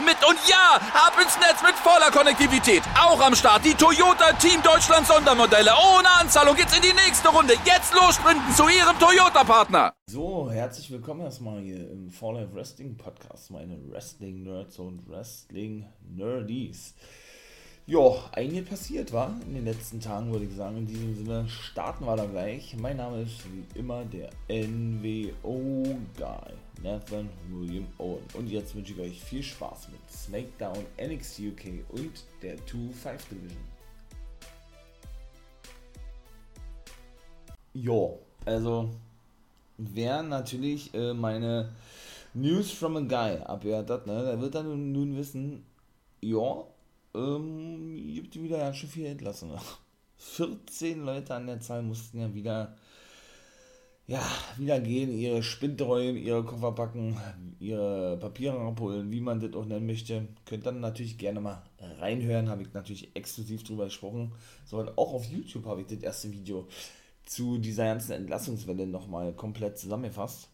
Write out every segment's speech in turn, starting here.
mit. Und ja, ab ins Netz mit voller Konnektivität. Auch am Start die Toyota Team Deutschland Sondermodelle. Ohne Anzahlung geht's in die nächste Runde. Jetzt los sprinten zu ihrem Toyota-Partner. So, herzlich willkommen erstmal hier im Fall Life Wrestling Podcast, meine Wrestling-Nerds und Wrestling-Nerdies. Ja, einiges passiert war in den letzten Tagen, würde ich sagen. In diesem Sinne starten wir da gleich. Mein Name ist wie immer der NWO-Guy, Nathan William Owen. Und jetzt wünsche ich euch viel Spaß mit SmackDown, NXT UK und der 2-5 Division. Jo, also wer natürlich äh, meine News from a Guy abhört hat, ne, der wird dann nun wissen, ja, ähm, gibt wieder ja schon viel entlassen. 14 Leute an der Zahl mussten ja wieder, ja, wieder gehen, ihre Spinde räumen, ihre Koffer packen, ihre Papiere abholen, wie man das auch nennen möchte. Könnt dann natürlich gerne mal reinhören, habe ich natürlich exklusiv drüber gesprochen. So, und auch auf YouTube habe ich das erste Video zu dieser ganzen Entlassungswelle nochmal komplett zusammengefasst.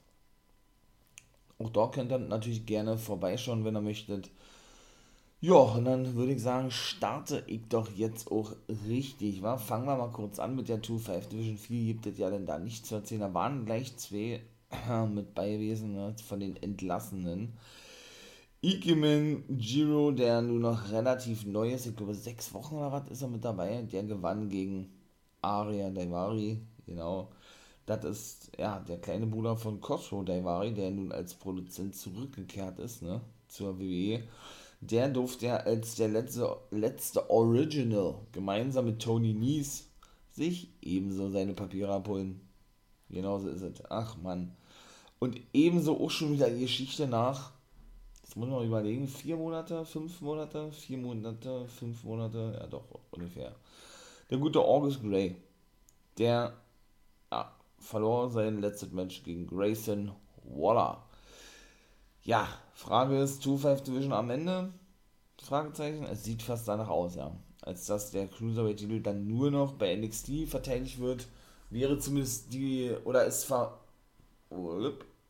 Auch da könnt ihr natürlich gerne vorbeischauen, wenn ihr möchtet. Ja, und dann würde ich sagen, starte ich doch jetzt auch richtig, wa? Fangen wir mal kurz an mit der 2-5 Division 4, gibt es ja denn da nicht zu erzählen. Da waren gleich zwei mit bei gewesen, ne, von den Entlassenen. Ikemen Giro, der nur noch relativ neu ist, ich glaube sechs Wochen oder was ist er mit dabei, der gewann gegen Aria Daivari, genau. Das ist ja der kleine Bruder von Cosro Daivari, der nun als Produzent zurückgekehrt ist, ne, zur WWE der durfte ja als der letzte, letzte Original gemeinsam mit Tony Nies sich ebenso seine Papiere abholen. Genauso ist es. Ach man. Und ebenso auch schon wieder die Geschichte nach, jetzt muss man überlegen, vier Monate, fünf Monate, vier Monate, fünf Monate, ja doch, ungefähr. Der gute August Gray, der ja, verlor sein letztes Match gegen Grayson Waller. Ja, Frage ist, 2-5 Division am Ende? Fragezeichen. Es sieht fast danach aus, ja. Als dass der Cruiserweight-Titel dann nur noch bei NXT verteidigt wird, wäre zumindest die, oder ist, ver,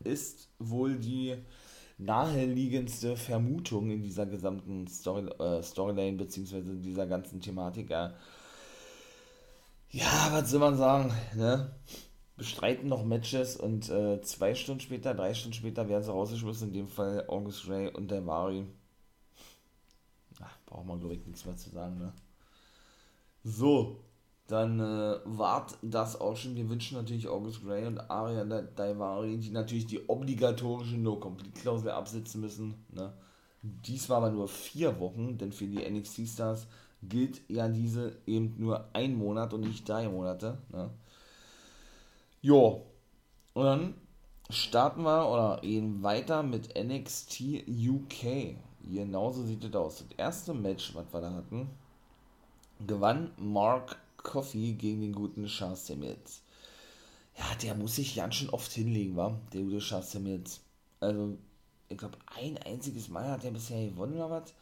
ist wohl die naheliegendste Vermutung in dieser gesamten Story, äh, Storyline, beziehungsweise dieser ganzen Thematik, ja. Ja, was soll man sagen, ne? Bestreiten noch Matches und äh, zwei Stunden später, drei Stunden später werden sie rausgeschmissen, in dem Fall August Ray und der Mari. braucht man glaube ich nichts mehr zu sagen, ne? So, dann äh, wart das auch schon. Wir wünschen natürlich August Ray und Aria Daivari, die natürlich die obligatorische No-Complete-Klausel absitzen müssen. Ne? Dies war aber nur vier Wochen, denn für die NXT-Stars gilt ja diese eben nur ein Monat und nicht drei Monate. Ne? Jo. Und dann starten wir oder gehen weiter mit NXT UK. Genauso sieht es aus. Das erste Match, was wir da hatten, gewann Mark Coffey gegen den guten Charles Samuels. Ja, der muss sich ganz schön oft hinlegen, war der gute Charles Samuels. Also, ich glaube, ein einziges Mal hat er bisher gewonnen oder was.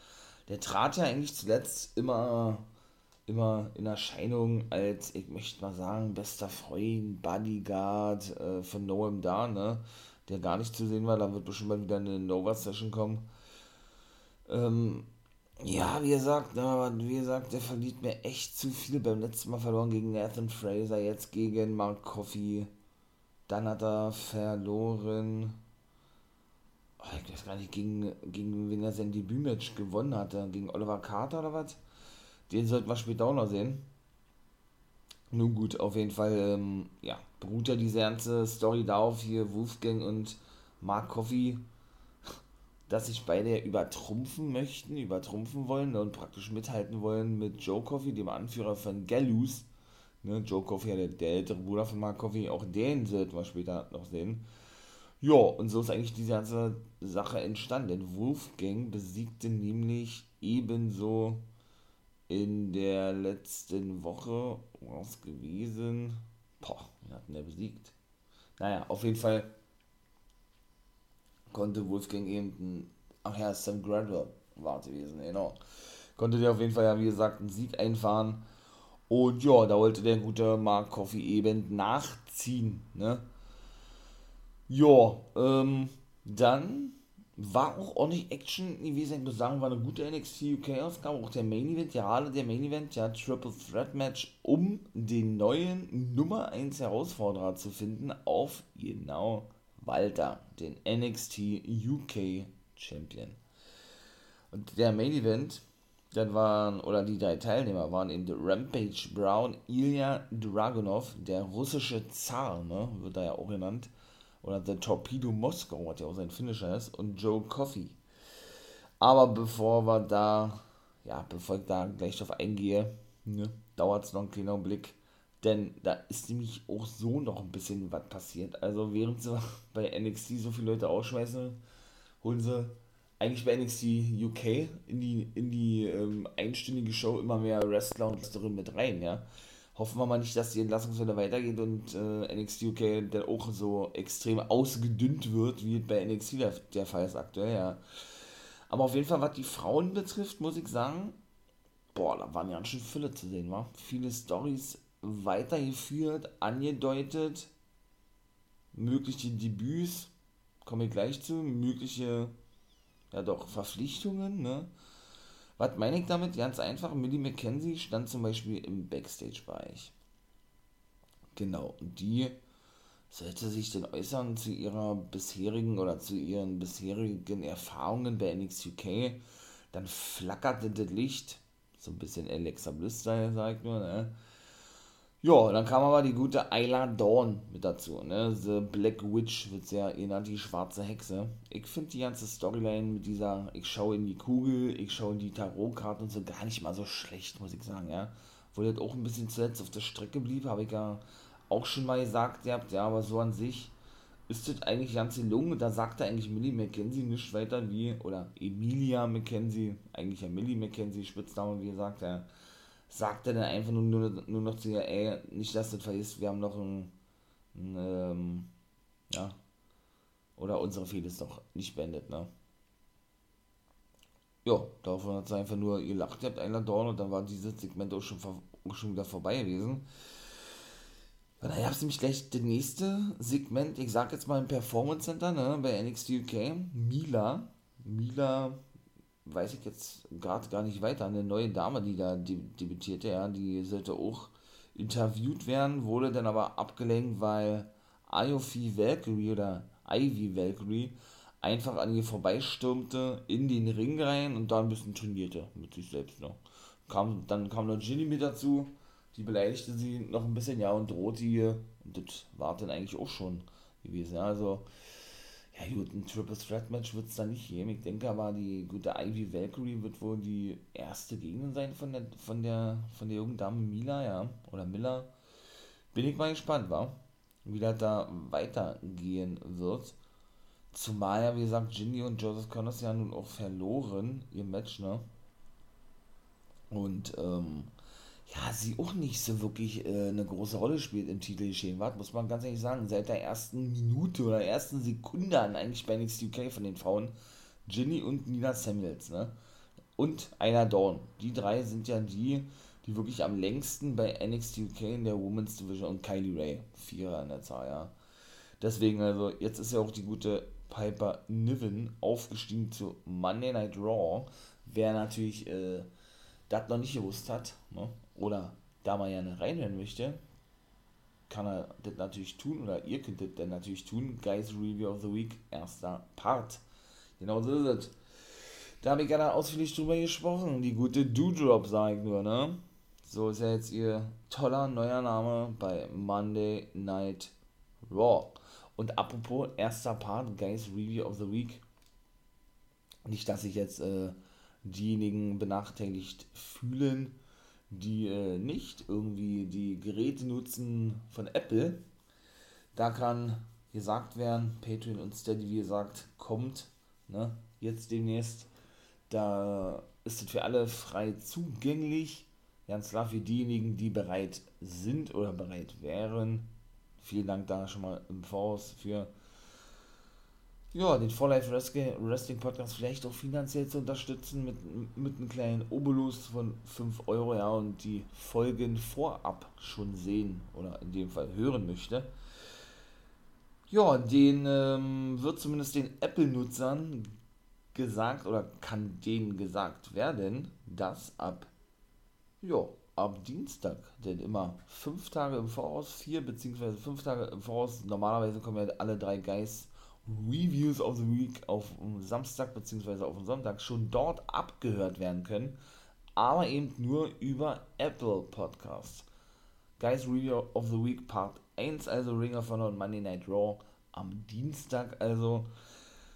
Der trat ja eigentlich zuletzt immer immer in Erscheinung als, ich möchte mal sagen, bester Freund, Bodyguard äh, von Noam da, ne? Der gar nicht zu sehen war, da wird bestimmt mal wieder eine Nova-Session kommen. Ähm, ja, wie gesagt, ne, aber wie gesagt, der verliert mir echt zu viel. Beim letzten Mal verloren gegen Nathan Fraser, jetzt gegen Mark Coffey. Dann hat er verloren. Oh, ich weiß gar nicht, gegen, gegen wen er sein Debütmatch gewonnen hatte. Gegen Oliver Carter oder was? Den sollten wir später auch noch sehen. Nun gut, auf jeden Fall, ähm, ja, beruht ja diese ganze Story darauf, hier Wolfgang und Mark Coffey, dass sich beide übertrumpfen möchten, übertrumpfen wollen und praktisch mithalten wollen mit Joe Coffey, dem Anführer von Gallus. Ne, Joe Coffey, der, der ältere Bruder von Mark Coffey, auch den sollten wir später noch sehen. Ja, und so ist eigentlich diese ganze Sache entstanden. Denn Wolfgang besiegte nämlich ebenso in der letzten Woche, was gewesen? Boah, wen hat denn der besiegt? Naja, auf jeden Fall konnte Wolfgang eben, ach ja, Sam Gradwell war es gewesen, genau. Konnte der auf jeden Fall ja, wie gesagt, einen Sieg einfahren. Und ja, da wollte der gute Mark Coffey eben nachziehen, ne? Ja, ähm, dann war auch ordentlich Action gewesen. Ich muss sagen, war eine gute NXT UK-Ausgabe. Auch der Main Event, ja, alle der Main Event, ja, Triple Threat Match, um den neuen Nummer 1 Herausforderer zu finden auf genau Walter, den NXT UK Champion. Und der Main Event, dann waren, oder die drei Teilnehmer waren eben Rampage Brown, Ilya Dragunov, der russische Zar, ne, wird er ja auch genannt, oder The Torpedo Moscow, was ja auch sein Finisher ist, und Joe Coffey. Aber bevor wir da, ja, bevor ich da gleich drauf eingehe, ne, dauert es noch einen kleinen Blick, denn da ist nämlich auch so noch ein bisschen was passiert. Also während sie bei NXT so viele Leute ausschmeißen, holen sie eigentlich bei NXT UK in die, in die ähm, einstündige Show immer mehr Wrestler und Wrestlerinnen mit rein, ja hoffen wir mal nicht, dass die Entlassungswelle weitergeht und äh, NXT UK dann auch so extrem ausgedünnt wird, wie bei NXT der, der Fall ist aktuell, ja. Aber auf jeden Fall, was die Frauen betrifft, muss ich sagen, boah, da waren ja schön Fülle zu sehen, war. Viele Stories weitergeführt, angedeutet, mögliche Debüts, komme ich gleich zu, mögliche, ja doch, Verpflichtungen, ne? Was meine ich damit? Ganz einfach, Millie McKenzie stand zum Beispiel im Backstage-Bereich. Genau, und die sollte sich denn äußern zu ihrer bisherigen oder zu ihren bisherigen Erfahrungen bei NXT UK. Dann flackerte das Licht, so ein bisschen Alexa Bliss, sag ich nur, ne? Ja, dann kam aber die gute Ayla Dawn mit dazu, ne? The Black Witch wird sehr genannt, die schwarze Hexe. Ich finde die ganze Storyline mit dieser, ich schaue in die Kugel, ich schaue in die Tarotkarten und so gar nicht mal so schlecht, muss ich sagen, ja. Obwohl das auch ein bisschen zuletzt auf der Strecke blieb, habe ich ja auch schon mal gesagt, ihr habt, ja, aber so an sich ist das eigentlich ganz gelungen. Da sagte eigentlich Millie McKenzie nicht weiter wie, oder Emilia McKenzie, eigentlich ja Millie McKenzie, Spitzname, wie gesagt, ja sagt er dann einfach nur, nur, nur noch zu ihr, ey, nicht, dass du das vergisst, wir haben noch ein, ein ähm, ja, oder unsere Fehde ist noch nicht beendet, ne? Ja, davon hat sie einfach nur ihr lacht, ihr habt einer Dorn und dann war dieses Segment auch schon, auch schon wieder vorbei gewesen. Und dann gab es nämlich gleich das nächste Segment, ich sag jetzt mal im Performance Center, ne, bei NXT UK, Mila. Mila weiß ich jetzt gerade gar nicht weiter. Eine neue Dame, die da debütierte, ja, die sollte auch interviewt werden, wurde dann aber abgelenkt, weil Iofi Valkyrie oder Ivy Valkyrie einfach an ihr vorbeistürmte, in den Ring rein und da ein bisschen trainierte mit sich selbst noch. Kam, dann kam noch Ginny mit dazu, die beleidigte sie noch ein bisschen, ja, und drohte ihr. Und das war dann eigentlich auch schon gewesen. Also, ja gut, ein Triple Threat Match wird es da nicht geben. Ich denke aber, die gute Ivy Valkyrie wird wohl die erste Gegnerin sein von der, von der, von der jungen Dame Mila, ja, oder Miller. Bin ich mal gespannt, wa? Wie das da weitergehen wird. Zumal ja, wie gesagt, Ginny und Joseph Connors ja nun auch verloren, ihr Match, ne? Und, ähm, ja, sie auch nicht so wirklich äh, eine große Rolle spielt im Titelgeschehen. Was muss man ganz ehrlich sagen, seit der ersten Minute oder ersten Sekunde an eigentlich bei NXT UK von den Frauen, Ginny und Nina Samuels, ne? Und einer Dawn. Die drei sind ja die, die wirklich am längsten bei NXT UK in der Women's Division und Kylie Ray. Vierer in der Zahl, ja. Deswegen, also, jetzt ist ja auch die gute Piper Niven aufgestiegen zu Monday Night Raw. Wer natürlich äh, das noch nicht gewusst hat, ne? Oder da mal gerne reinhören möchte, kann er das natürlich tun oder ihr könnt das dann natürlich tun. Guys Review of the Week, erster Part. Genau so ist es. Da habe ich gerade ausführlich drüber gesprochen. Die gute Doodrop, sage ich nur, ne? So ist ja jetzt ihr toller neuer Name bei Monday Night Raw. Und apropos erster Part, Guys Review of the Week. Nicht, dass ich jetzt äh, diejenigen benachteiligt fühlen, die äh, nicht irgendwie die Geräte nutzen von Apple. Da kann gesagt werden. Patreon und Steady, wie gesagt, kommt ne, jetzt demnächst. Da ist es für alle frei zugänglich. Ganz klar für diejenigen, die bereit sind oder bereit wären. Vielen Dank da schon mal im Voraus für ja, den For Life Wrestling Podcast vielleicht auch finanziell zu unterstützen mit, mit einem kleinen Obolus von 5 Euro, ja, und die Folgen vorab schon sehen oder in dem Fall hören möchte. Ja, den ähm, wird zumindest den Apple-Nutzern gesagt oder kann denen gesagt werden, dass ab, ja, ab Dienstag, denn immer fünf Tage im Voraus, vier beziehungsweise fünf Tage im Voraus, normalerweise kommen ja alle drei Guys Reviews of the Week auf Samstag bzw. auf Sonntag schon dort abgehört werden können, aber eben nur über Apple Podcasts. Guys Review of the Week Part 1, also Ring of Honor und Monday Night Raw am Dienstag, also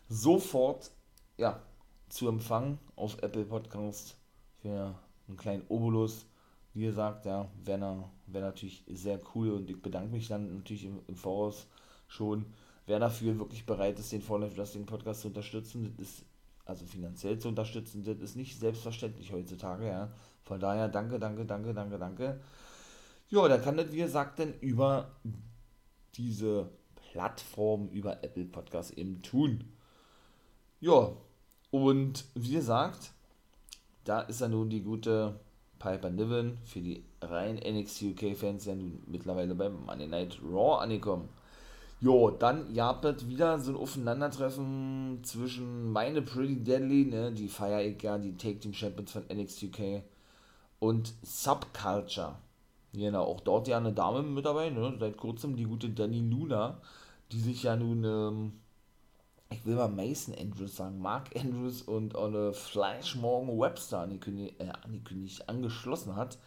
sofort ja, zu empfangen auf Apple Podcasts für einen kleinen Obolus. Wie gesagt, ja, wäre wär natürlich sehr cool und ich bedanke mich dann natürlich im, im Voraus schon wer dafür wirklich bereit ist, den Fall Wrestling Podcast zu unterstützen, das ist, also finanziell zu unterstützen, das ist nicht selbstverständlich heutzutage, ja. Von daher danke, danke, danke, danke, danke. Ja, da kann das, wie gesagt, dann über diese Plattform, über Apple Podcast eben tun. Ja, und wie gesagt, da ist ja nun die gute Piper Niven für die rein NXT UK Fans ja nun mittlerweile beim Monday Night Raw angekommen. Jo, dann gab es wieder so ein Aufeinandertreffen zwischen meine Pretty Deadly, ne, die feier ich ja, die Take Team Champions von NXT UK und Subculture. Genau, auch dort ja eine Dame mit dabei, ne, seit kurzem die gute Danny Luna, die sich ja nun, ähm, ich will mal Mason Andrews sagen, Mark Andrews und eine Flash Morgan Webster angekündigt, äh, angekündigt angeschlossen hat.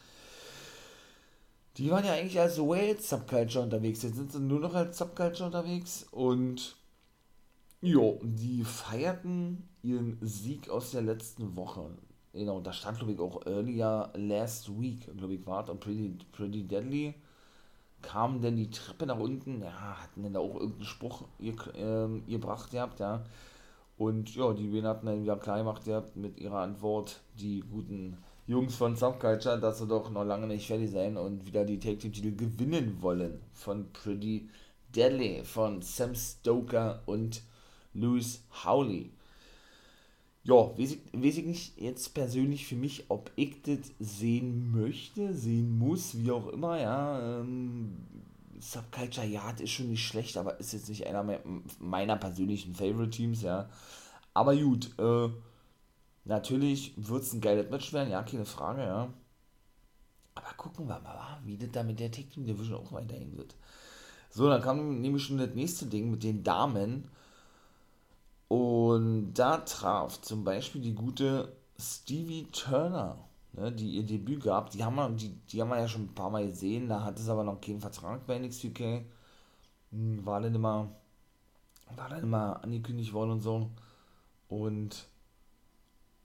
Die waren ja eigentlich als Wales Subculture unterwegs. Jetzt sind sie nur noch als Subculture unterwegs. Und jo, die feierten ihren Sieg aus der letzten Woche. Genau, da stand, glaube ich, auch earlier last week, glaube ich, war und Pretty, Pretty Deadly. Kamen denn die Treppe nach unten, ja, hatten denn da auch irgendeinen Spruch ihr, ähm, gebracht gehabt, ja. Und ja, die Wien hatten dann wieder klar gemacht gehabt mit ihrer Antwort, die guten Jungs von Subculture, dass sie doch noch lange nicht fertig sein und wieder die Take Team Titel gewinnen wollen von Pretty Deadly, von Sam Stoker und Louis Howley. Ja, weiß weiß ich nicht jetzt persönlich für mich, ob ich das sehen möchte, sehen muss, wie auch immer, ja. Ähm, Subculture, ja, das ist schon nicht schlecht, aber ist jetzt nicht einer meiner persönlichen Favorite Teams, ja. Aber gut, äh, Natürlich wird es ein geiles Match werden, ja, keine Frage, ja. Aber gucken wir mal, wie das da mit der Tag Team Division auch weiterhin wird. So, dann kam nämlich schon das nächste Ding mit den Damen. Und da traf zum Beispiel die gute Stevie Turner, ne, die ihr Debüt gab. Die haben, wir, die, die haben wir ja schon ein paar Mal gesehen. Da hat es aber noch keinen Vertrag bei NXT. Hm, war dann immer, war dann immer angekündigt worden und so. Und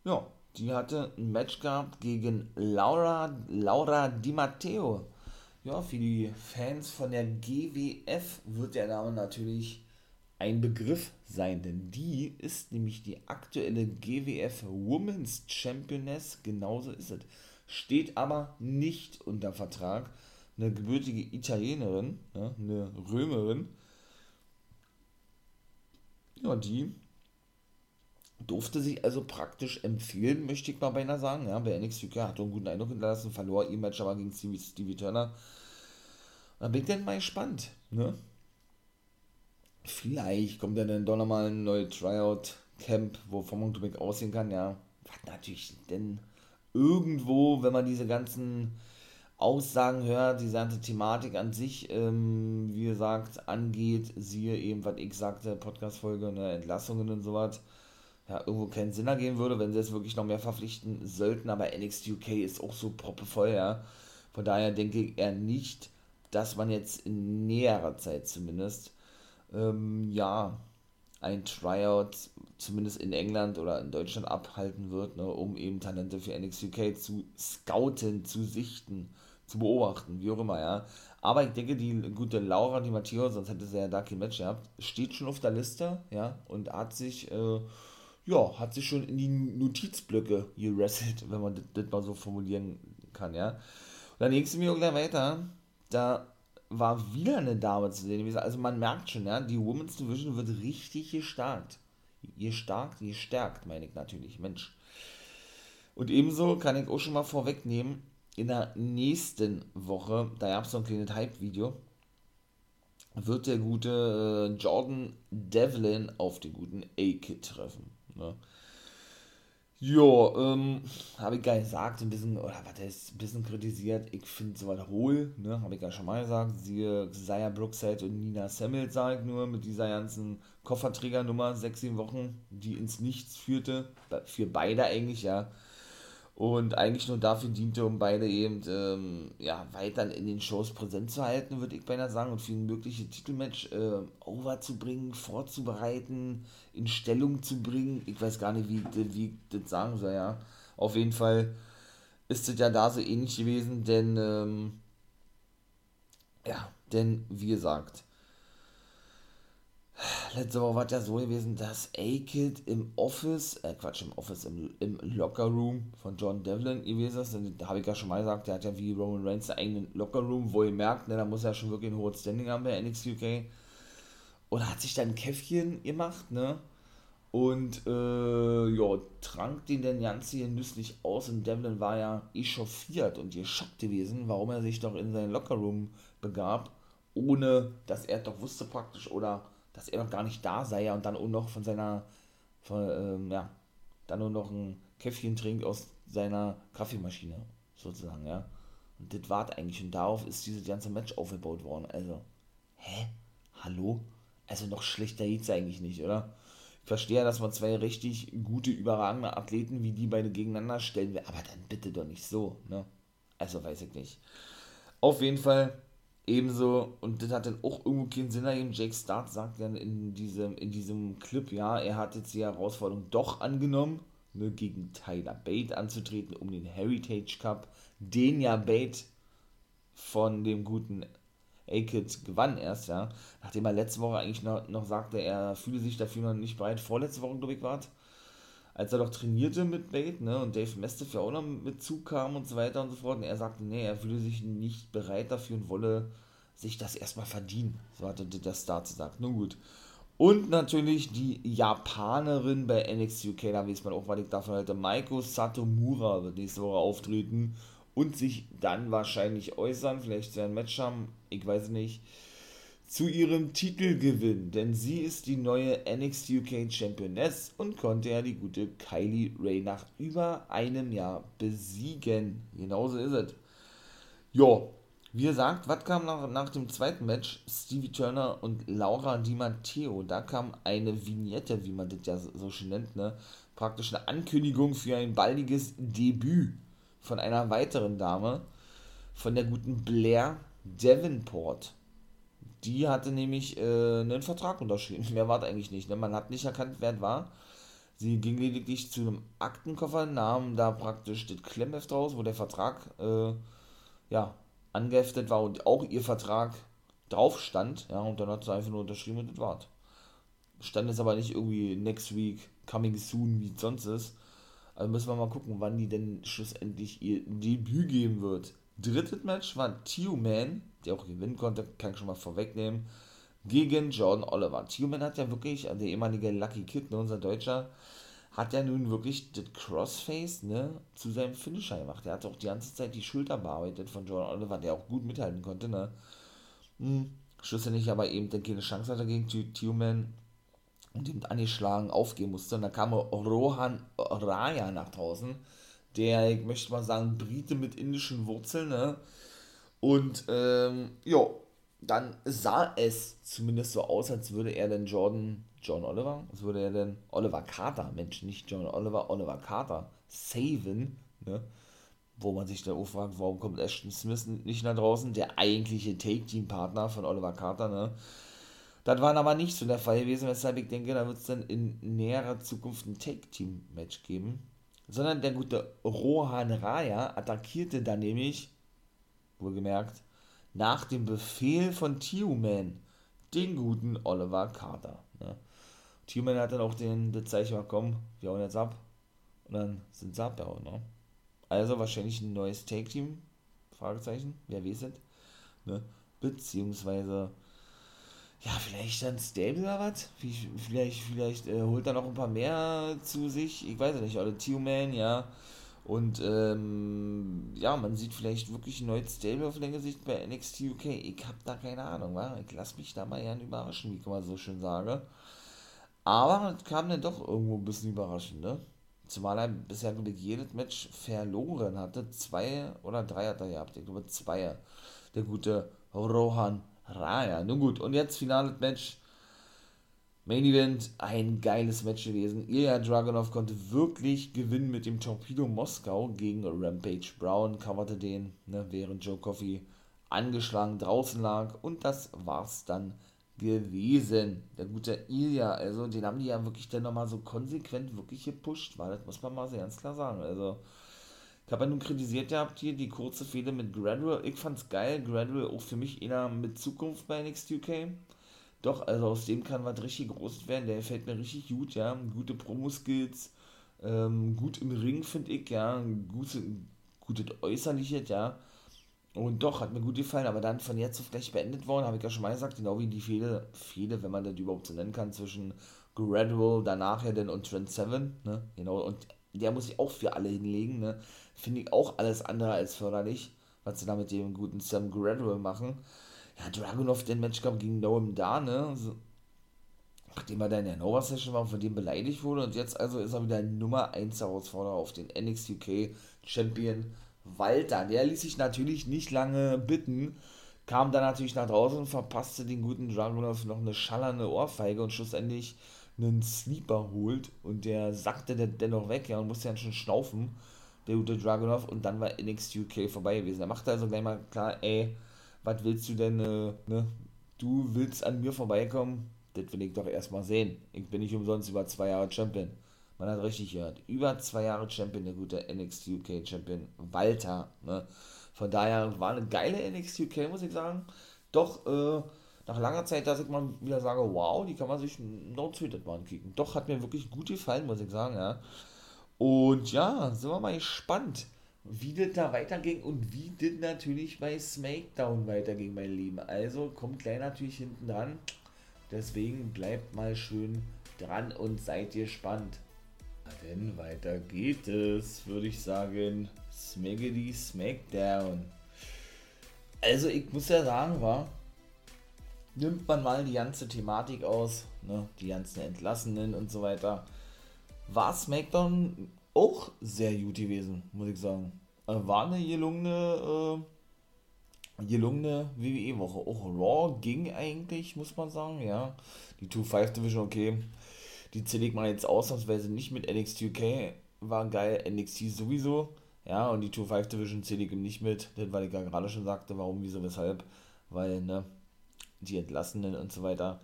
ja, die hatte ein Match gehabt gegen Laura, Laura Di Matteo. Ja, für die Fans von der GWF wird der Name natürlich ein Begriff sein, denn die ist nämlich die aktuelle GWF Women's Championess, genauso ist es. Steht aber nicht unter Vertrag. Eine gebürtige Italienerin, ne, eine Römerin, ja, die durfte sich also praktisch empfehlen, möchte ich mal beinahe sagen. Ja, bei NXT UK hat einen guten Eindruck hinterlassen, verlor ihr Match aber gegen Stevie, Stevie Turner. Da bin ich dann mal gespannt. Ne? Vielleicht kommt dann doch nochmal ein neues Tryout-Camp, wo Vermutung aussehen kann. Ja, was natürlich denn irgendwo, wenn man diese ganzen Aussagen hört, die ganze Thematik an sich, ähm, wie gesagt, angeht, siehe eben, was ich sagte, Podcast-Folge, ne, Entlassungen und sowas ja, irgendwo keinen Sinn ergeben würde, wenn sie jetzt wirklich noch mehr verpflichten sollten, aber NXT UK ist auch so proppevoll, ja. Von daher denke ich eher nicht, dass man jetzt in näherer Zeit zumindest, ähm, ja, ein Tryout zumindest in England oder in Deutschland abhalten wird, ne, um eben Talente für NXT UK zu scouten, zu sichten, zu beobachten, wie auch immer, ja. Aber ich denke, die gute Laura Di Matteo, sonst hätte sie ja da kein Match gehabt, steht schon auf der Liste, ja, und hat sich, äh, ja, hat sich schon in die Notizblöcke gerasselt, wenn man das, mal so formulieren kann, ja. Und dann ging es mir gleich weiter, da war wieder eine Dame zu sehen. Also man merkt schon, ja, die Women's Division wird richtig gestarkt. Gestärkt, gestärkt, meine ich natürlich, Mensch. Und ebenso kann ich auch schon mal vorwegnehmen, in der nächsten Woche, da gab es so ein kleines Hype-Video, wird der gute äh, Jordan Devlin auf den guten A-Kid treffen. Ne? Ja, ähm, habe ich gar nicht gesagt, ein bisschen, oder was heißt, ein bisschen kritisiert. Ich finde es soweit hohl, ne, habe ich ja schon mal gesagt. Siehe Zaya Brookside und Nina Semmel, sage ich nur, mit dieser ganzen Kofferträgernummer, sechs, sieben Wochen, die ins Nichts führte. Für beide eigentlich, ja und eigentlich nur dafür diente, um beide eben ähm, ja, weiter in den Shows präsent zu halten, würde ich beinahe sagen, und für ein mögliches Titelmatch äh, overzubringen, vorzubereiten, in Stellung zu bringen. Ich weiß gar nicht, wie, wie ich das sagen soll, ja. Auf jeden Fall ist es ja da so ähnlich gewesen, denn ähm, ja, denn wie gesagt, letzte Woche war es ja so gewesen, dass A-Kid im Office, äh Quatsch, im Office, im, im Lockerroom von John Devlin gewesen ist. Da habe ich ja schon mal gesagt, der hat ja wie Roman Reigns einen eigenen Lockerroom, wo ihr merkt, ne, da muss er schon wirklich ein hohes Standing haben bei NXT UK. Und hat sich dann ein Käffchen gemacht, ne? Und äh, ja, trank den dann ganz hier nüsslich aus und Devlin war ja echauffiert und geschockt gewesen, warum er sich doch in seinen Lockerroom begab, ohne dass er doch wusste praktisch oder dass er noch gar nicht da sei ja, und dann auch noch von seiner, von, ähm, ja, dann nur noch ein Käffchen trinkt aus seiner Kaffeemaschine, sozusagen, ja. Und das war eigentlich, und darauf ist dieses ganze Match aufgebaut worden. Also, hä? Hallo? Also noch schlechter geht's eigentlich nicht, oder? Ich verstehe, dass man zwei richtig gute, überragende Athleten wie die beide gegeneinander stellen will, aber dann bitte doch nicht so, ne? Also weiß ich nicht. Auf jeden Fall Ebenso, und das hat dann auch irgendwo keinen Sinn ergeben. Jake Start sagt dann in diesem, in diesem Clip, ja, er hat jetzt die Herausforderung doch angenommen, ne, gegen Tyler Bate anzutreten, um den Heritage Cup, den ja Bate von dem guten A-Kid gewann erst, ja. Nachdem er letzte Woche eigentlich noch, noch sagte, er fühle sich dafür noch nicht bereit. Vorletzte Woche, glaube ich, war als er doch trainierte mit Bate, ne, und Dave Mestiff ja auch noch mit zukam und so weiter und so fort, und er sagte, nee, er fühle sich nicht bereit dafür und wolle sich das erstmal verdienen. So hatte der Star gesagt. Nun gut. Und natürlich die Japanerin bei NXT UK, da weiß man auch, was ich davon halte. Maiko Satomura wird nächste Woche auftreten und sich dann wahrscheinlich äußern, vielleicht zu einem Match haben, ich weiß nicht zu ihrem Titelgewinn, denn sie ist die neue NXT UK Championess und konnte ja die gute Kylie Ray nach über einem Jahr besiegen. Genauso ist es. Jo, wie gesagt, was kam nach, nach dem zweiten Match? Stevie Turner und Laura Di Matteo. Da kam eine Vignette, wie man das ja so schön nennt, ne? Praktisch eine Ankündigung für ein baldiges Debüt von einer weiteren Dame, von der guten Blair Davenport die hatte nämlich äh, einen Vertrag unterschrieben. Mehr war es eigentlich nicht. Ne? Man hat nicht erkannt, wer es war. Sie ging lediglich zu einem Aktenkoffer, nahm da praktisch das Klemmheft raus, wo der Vertrag äh, ja, angeheftet war und auch ihr Vertrag drauf stand. Ja, und dann hat sie einfach nur unterschrieben und das war's. Stand jetzt aber nicht irgendwie next week, coming soon, wie es sonst ist. Also müssen wir mal gucken, wann die denn schlussendlich ihr Debüt geben wird. Drittes Match war Tio-Man der auch gewinnen konnte, kann ich schon mal vorwegnehmen, gegen Jordan Oliver. Tillman hat ja wirklich, der ehemalige Lucky Kid, ne, unser Deutscher, hat ja nun wirklich das Crossface ne, zu seinem Finisher gemacht. Er hat auch die ganze Zeit die Schulter bearbeitet von Jordan Oliver, der auch gut mithalten konnte. Ne. Hm, schlussendlich aber eben dann keine Chance hatte gegen Tillman und eben angeschlagen aufgeben musste. Und da kam Rohan Raya nach draußen, der, ich möchte mal sagen, Brite mit indischen Wurzeln, ne? Und ähm, ja, dann sah es zumindest so aus, als würde er denn Jordan, John Oliver, als würde er denn Oliver Carter, Mensch, nicht John Oliver, Oliver Carter, saven, ne? Wo man sich dann auch fragt, warum kommt Ashton Smith nicht nach draußen, der eigentliche Take-Team-Partner von Oliver Carter, ne? Das war aber nicht so der Fall gewesen, weshalb ich denke, da wird es dann in näherer Zukunft ein Take-Team-Match geben. Sondern der gute Rohan Raya attackierte dann nämlich wohlgemerkt, nach dem Befehl von Tio-Man, den guten Oliver Carter. Ne? Tio-Man hat dann auch den, das Zeichen bekommen, wir hauen jetzt ab. Und dann sind sie abgehauen. Ne? Also wahrscheinlich ein neues Take-Team, Fragezeichen, wer weiß es. Ne? Beziehungsweise, ja, vielleicht dann Stable oder was? Vielleicht, vielleicht äh, holt er noch ein paar mehr zu sich. Ich weiß es nicht. Oder Tio-Man, ja. Und ähm, ja, man sieht vielleicht wirklich ein neues Stable auf längere Sicht bei NXT UK. Ich habe da keine Ahnung, wa? ich lasse mich da mal gern überraschen, wie ich mal so schön sage. Aber es kam dann doch irgendwo ein bisschen überraschend, ne? Zumal er bisher wirklich jedes Match verloren hatte. Zwei oder drei hat er gehabt, ich glaube zwei. Der gute Rohan Raya. Nun gut, und jetzt finales Match Main Event, ein geiles Match gewesen. Ilya Dragunov konnte wirklich gewinnen mit dem Torpedo Moskau gegen Rampage Brown, coverte den, ne, während Joe Coffey angeschlagen draußen lag und das war's dann gewesen. Der gute Ilya, also den haben die ja wirklich dann nochmal so konsequent wirklich gepusht, weil das muss man mal sehr ganz klar sagen. Also ich habe ja nun kritisiert gehabt hier die kurze Fehde mit Gradual. Ich fand's geil. Gradual auch für mich einer mit Zukunft bei NXT UK. Doch, also aus dem kann was richtig Großes werden. Der fällt mir richtig gut, ja. Gute Promo-Skills, ähm, gut im Ring, finde ich, ja. Gute, gutes Äußerliches, ja. Und doch, hat mir gut gefallen, aber dann von jetzt auf gleich beendet worden, habe ich ja schon mal gesagt, genau wie die Fehde, Fehde, wenn man das überhaupt so nennen kann, zwischen Gradual, danach ja dann und Trent Seven, ne, genau, und der muss sich auch für alle hinlegen, ne, finde ich auch alles andere als förderlich, was sie da mit dem guten Sam Gradual machen ja, Dragunov den Match gab gegen Noam da, ne? So, nachdem er da in der Nova Session war und von dem beleidigt wurde und jetzt also ist er wieder Nummer 1 Herausforderer auf den NXT UK Champion Walter. Der ließ sich natürlich nicht lange bitten, kam dann natürlich nach draußen und verpasste den guten Dragunov noch eine schallernde Ohrfeige und schlussendlich einen Sleeper holt und der sackte dennoch weg, ja, und musste dann schon schnaufen, der gute Dragunov und dann war NXT UK vorbei gewesen. Er machte also gleich mal klar, ey, was willst du denn, äh, ne? Du willst an mir vorbeikommen? Das will ich doch erstmal sehen. Ich bin nicht umsonst über zwei Jahre Champion. Man hat richtig gehört. Über zwei Jahre Champion, der gute NXT UK Champion Walter. Ne? Von daher war eine geile NXT UK, muss ich sagen. Doch, äh, nach langer Zeit, dass ich mal wieder sage, wow, die kann man sich no tweeted mal ankicken. Doch, hat mir wirklich gut gefallen, muss ich sagen, ja. Und ja, sind wir mal gespannt wie das da weiterging und wie das natürlich bei SmackDown weiterging, mein Lieben. Also kommt gleich natürlich hinten dran. Deswegen bleibt mal schön dran und seid gespannt. Denn weiter geht es, würde ich sagen. Smaggedy Smackdown. Also ich muss ja sagen, war, nimmt man mal die ganze Thematik aus, ne, die ganzen Entlassenen und so weiter, war SmackDown auch sehr gut gewesen, muss ich sagen. Äh, war eine gelungene, äh, gelungene WWE-Woche. Auch Raw ging eigentlich, muss man sagen, ja. Die 2-5 Division, okay. Die zähle ich mal jetzt ausnahmsweise nicht mit NXT UK. War geil, NXT sowieso. Ja, und die 2-5 Division zähle ich nicht mit, weil ich ja gerade schon sagte, warum, wieso, weshalb. Weil, ne, die Entlassenen und so weiter.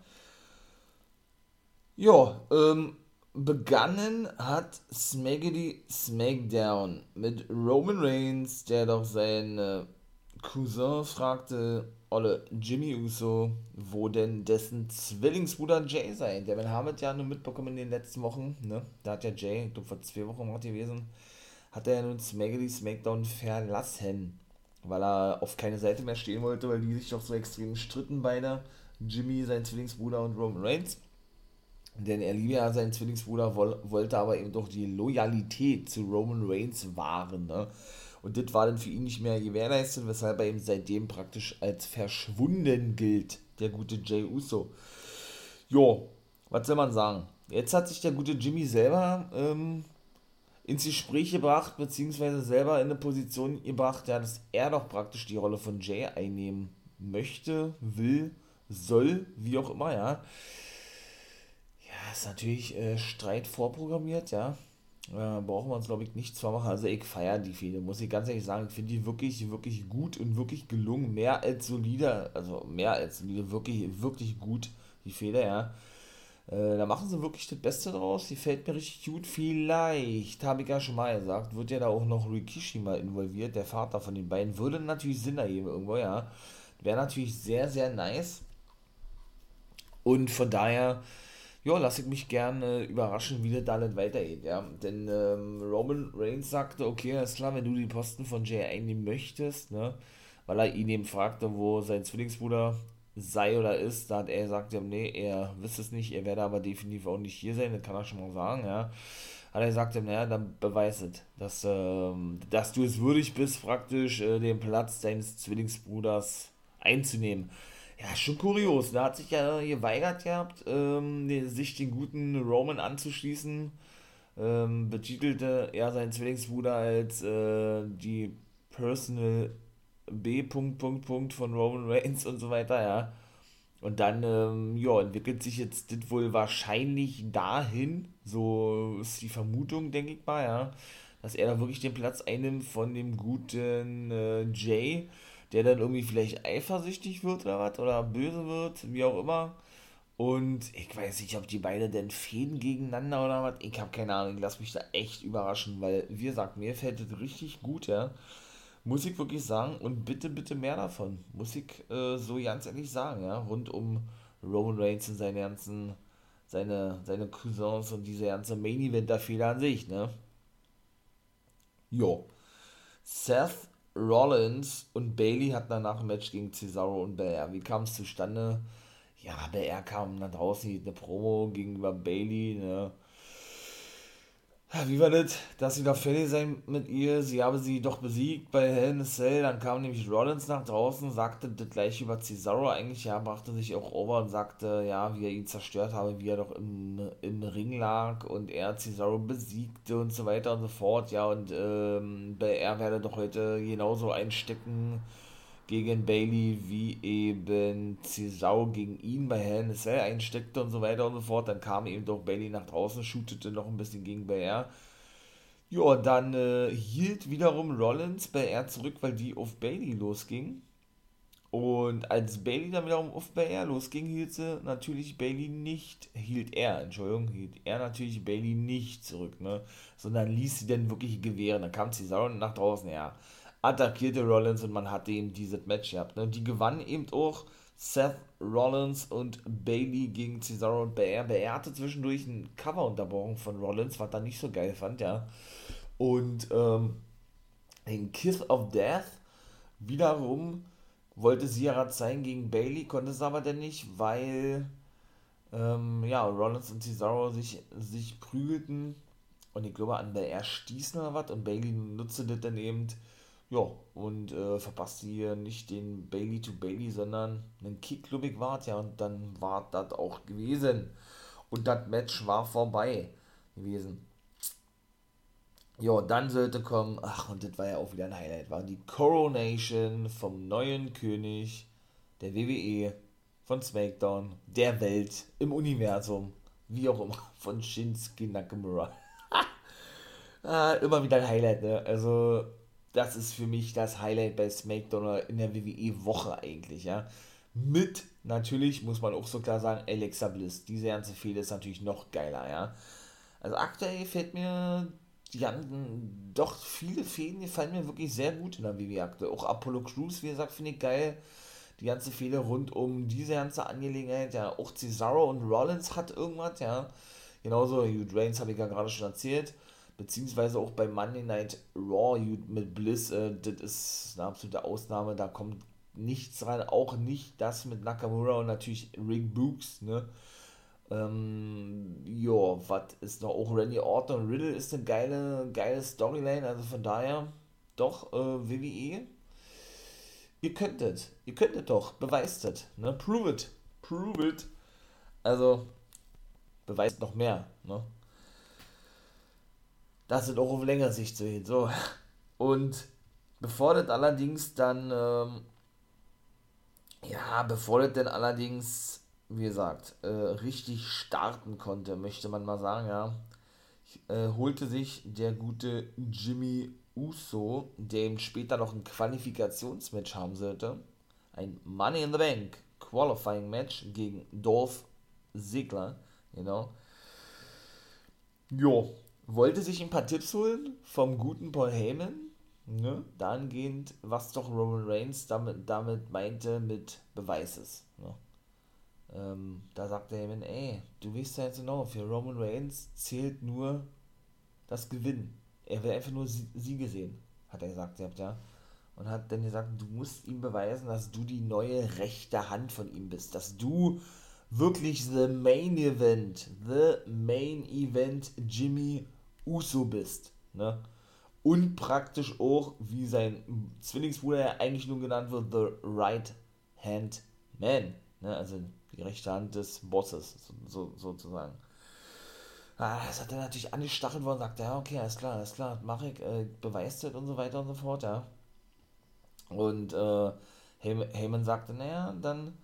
Ja, ähm, begannen hat Smaggedy Smackdown mit Roman Reigns, der doch seinen Cousin fragte, Olle Jimmy Uso, wo denn dessen Zwillingsbruder Jay sei. Der wir haben es ja nur mitbekommen in den letzten Wochen, ne? Da hat ja Jay, ich glaube vor zwei Wochen war gewesen, hat er ja nun Smaggedy Smackdown verlassen, weil er auf keine Seite mehr stehen wollte, weil die sich doch so extrem stritten beide. Jimmy, sein Zwillingsbruder und Roman Reigns. Denn er liebe ja seinen Zwillingsbruder, wollte aber eben doch die Loyalität zu Roman Reigns wahren. Ne? Und das war dann für ihn nicht mehr gewährleistet, weshalb er eben seitdem praktisch als verschwunden gilt, der gute Jay Uso. Jo, was soll man sagen? Jetzt hat sich der gute Jimmy selber ähm, ins Gespräch gebracht, beziehungsweise selber in eine Position gebracht, ja, dass er doch praktisch die Rolle von Jay einnehmen möchte, will, soll, wie auch immer, ja ist natürlich äh, Streit vorprogrammiert, ja. Äh, brauchen wir uns, glaube ich, nichts vormachen. Also ich feiere die Fehde, muss ich ganz ehrlich sagen. Ich finde die wirklich, wirklich gut und wirklich gelungen. Mehr als solide, also mehr als solide, wirklich, wirklich gut, die Fehde, ja. Äh, da machen sie wirklich das Beste draus. Die fällt mir richtig gut. Vielleicht, habe ich ja schon mal gesagt, wird ja da auch noch Rikishi mal involviert, der Vater von den beiden. Würde natürlich Sinn ergeben irgendwo, ja. Wäre natürlich sehr, sehr nice. Und von daher, ja, lasse ich mich gerne überraschen, wie das da nicht weitergeht, ja. Denn ähm, Roman Reigns sagte, okay, ist klar, wenn du die Posten von Jay einnehmen möchtest, ne, weil er ihn eben fragte, wo sein Zwillingsbruder sei oder ist, da hat er gesagt, ja, nee, er wisse es nicht, er werde aber definitiv auch nicht hier sein, das kann er schon mal sagen, ja. Hat er gesagt, naja, dann beweis es, dass, ähm, dass du es würdig bist, praktisch äh, den Platz deines Zwillingsbruders einzunehmen. Ja, schon kurios. Da hat sich ja geweigert gehabt, ähm, sich den guten Roman anzuschließen. Ähm, betitelte er seinen Zwillingsbruder als äh, die Personal B. Von Roman Reigns und so weiter, ja. Und dann, ähm, ja, entwickelt sich jetzt das wohl wahrscheinlich dahin, so ist die Vermutung, denke ich mal, ja, dass er da wirklich den Platz einnimmt von dem guten äh, Jay, der dann irgendwie vielleicht eifersüchtig wird oder was, oder böse wird, wie auch immer. Und ich weiß nicht, ob die beiden denn fäden gegeneinander oder was. Ich habe keine Ahnung, ich mich da echt überraschen, weil, wie gesagt, mir fällt das richtig gut, ja. Muss ich wirklich sagen. Und bitte, bitte mehr davon. Muss ich äh, so ganz ehrlich sagen, ja. Rund um Roman Reigns und seine ganzen, seine, seine Cousins und diese ganze Main Eventer Fehler an sich, ne. Jo. Seth Rollins und Bailey hatten danach ein Match gegen Cesaro und Belair. Wie kam es zustande? Ja, Belair kam nach draußen, eine Promo gegenüber Bailey, ne wie war das, dass sie da fertig sein mit ihr? Sie habe sie doch besiegt bei Hell in a Cell. Dann kam nämlich Rollins nach draußen, sagte das gleiche über Cesaro eigentlich, ja, brachte sich auch over und sagte, ja, wie er ihn zerstört habe, wie er doch im, im Ring lag und er Cesaro besiegte und so weiter und so fort, ja, und ähm, er werde doch heute genauso einstecken gegen Bailey wie eben Cesaro gegen ihn bei Hell in a Cell einsteckte und so weiter und so fort. Dann kam eben doch Bailey nach draußen, shootete noch ein bisschen gegen BR. Ja, dann äh, hielt wiederum Rollins bei R zurück, weil die auf Bailey losging. Und als Bailey dann wiederum auf BR losging, hielt sie natürlich Bailey nicht, hielt er, Entschuldigung, hielt er natürlich Bailey nicht zurück, ne? Sondern ließ sie dann wirklich gewähren. Dann kam Cesaro nach draußen, ja attackierte Rollins und man hatte eben dieses Match gehabt. Ne? Die gewann eben auch Seth Rollins und Bailey gegen Cesaro und BR. BR hatte zwischendurch ein Cover unterbrochen von Rollins, was er nicht so geil fand, ja. Und ähm, den Kiss of Death wiederum wollte Sierra zeigen gegen Bailey, konnte es aber dann nicht, weil ähm, ja, Rollins und Cesaro sich, sich prügelten und ich glaube an BR stießen oder was und Bailey nutzte das dann eben ja, und äh, verpasste hier nicht den Bailey to Bailey, sondern einen Kick Lubik wart, ja, und dann war das auch gewesen. Und das Match war vorbei gewesen. Ja, dann sollte kommen, ach, und das war ja auch wieder ein Highlight, war die Coronation vom neuen König der WWE, von SmackDown, der Welt, im Universum, wie auch immer, von Shinsuke Nakamura. ah, immer wieder ein Highlight, ne? Also, das ist für mich das Highlight bei SmackDown in der WWE-Woche eigentlich, ja. Mit, natürlich, muss man auch so klar sagen, Alexa Bliss. Diese ganze Fehde ist natürlich noch geiler, ja. Also aktuell fällt mir die ganzen, doch viele Fäden gefallen mir wirklich sehr gut in der WWE aktuell. Auch Apollo Crews, wie gesagt, finde ich geil. Die ganze Fehde rund um diese ganze Angelegenheit, ja. Auch Cesaro und Rollins hat irgendwas, ja. Genauso, Hugh Drains habe ich ja gerade schon erzählt beziehungsweise auch bei Monday Night Raw mit Bliss, äh, das ist eine absolute Ausnahme, da kommt nichts rein, auch nicht das mit Nakamura und natürlich Rick Books, ne? Ähm, ja, was ist noch? Auch Randy Orton und Riddle ist eine geile, geile Storyline, also von daher, doch, äh, WWE, ihr könntet, ihr könntet doch, beweist es, ne? Prove it, prove it. Also, beweist noch mehr, ne? Das sind auch auf längere Sicht zu sehen. So. Und bevor das allerdings dann, ähm, ja, bevor das dann allerdings, wie gesagt, äh, richtig starten konnte, möchte man mal sagen, ja, äh, holte sich der gute Jimmy Uso, der ihm später noch ein Qualifikationsmatch haben sollte, ein Money in the Bank Qualifying Match gegen Dolph Ziggler, Genau. Jo, wollte sich ein paar Tipps holen vom guten Paul Heyman, ne? dahingehend, was doch Roman Reigns damit, damit meinte mit Beweises. Ne? Ähm, da sagte Heyman, ey, du weißt ja jetzt genau, für Roman Reigns zählt nur das Gewinnen. Er will einfach nur Siege sehen, hat er gesagt, ja. Und hat dann gesagt, du musst ihm beweisen, dass du die neue rechte Hand von ihm bist, dass du wirklich the main event, the main event Jimmy Uso bist. Ne? Und praktisch auch, wie sein Zwillingsbruder ja eigentlich nur genannt wird, the right hand man. Ne? Also die rechte Hand des Bosses, so, so, sozusagen. Ah, das hat er natürlich angestachelt worden, sagt, ja, okay, alles klar, alles klar, mach ich, äh, beweist das und so weiter und so fort, ja. Und äh, Heyman sagte, naja, dann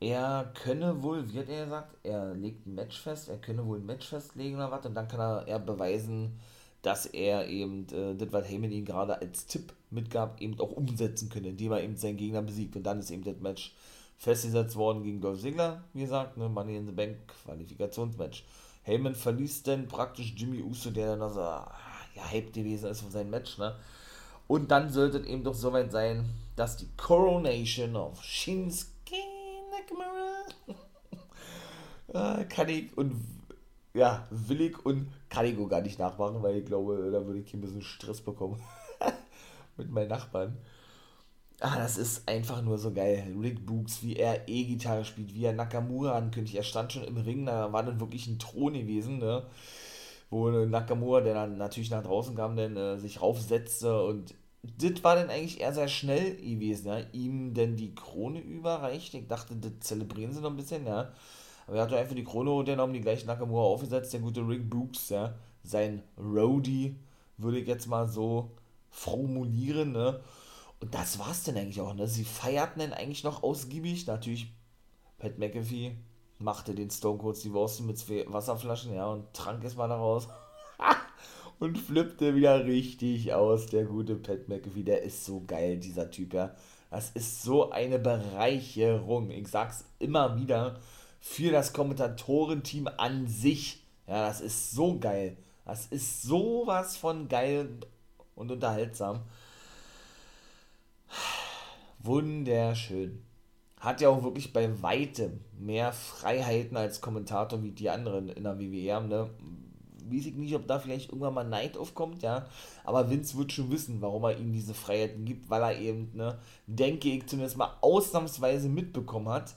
er könne wohl, wie hat er gesagt, er legt ein Match fest, er könne wohl ein Match festlegen oder was und dann kann er, er beweisen, dass er eben äh, das, was Heyman ihm gerade als Tipp mitgab, eben auch umsetzen könne, indem er eben seinen Gegner besiegt. Und dann ist eben das Match festgesetzt worden gegen Dolph Ziggler, wie gesagt, ne, Money in the Bank Qualifikationsmatch. Heyman verließ dann praktisch Jimmy Uso, der dann also, ja, hyped gewesen ist für sein Match, ne. Und dann sollte es eben doch soweit sein, dass die Coronation of Shinsuke Nakamura ah, kann ich und ja, will ich und kann ich auch gar nicht nachmachen, weil ich glaube, da würde ich ein bisschen Stress bekommen mit meinen Nachbarn. Ah, das ist einfach nur so geil. Rick Books, wie er E-Gitarre spielt, wie er Nakamura ankündigt. Er stand schon im Ring, da war dann wirklich ein Thron gewesen, ne? Wo Nakamura, der dann natürlich nach draußen kam, dann äh, sich raufsetzte und das war dann eigentlich eher sehr schnell gewesen, ja. Ihm denn die Krone überreicht. Ich dachte, das zelebrieren sie noch ein bisschen, ja. Aber er hat einfach die Krone unternommen, die gleiche Nakamura aufgesetzt, der gute Rick Books, ja. Sein Roadie, würde ich jetzt mal so formulieren, ne. Und das war's dann eigentlich auch, ne? Sie feierten dann eigentlich noch ausgiebig. Natürlich, Pat McAfee machte den Stone Cold Steve Austin mit zwei Wasserflaschen, ja, und trank es mal daraus. und flippte wieder richtig aus, der gute Pat McAfee. Der ist so geil, dieser Typ, ja. Das ist so eine Bereicherung. Ich sag's immer wieder. Für das Kommentatorenteam an sich. Ja, das ist so geil. Das ist sowas von geil und unterhaltsam. Wunderschön. Hat ja auch wirklich bei weitem mehr Freiheiten als Kommentator wie die anderen in der WWE. Ne? Weiß ich nicht, ob da vielleicht irgendwann mal Neid aufkommt, ja. Aber Vince wird schon wissen, warum er ihm diese Freiheiten gibt, weil er eben, ne, denke ich, zumindest mal ausnahmsweise mitbekommen hat,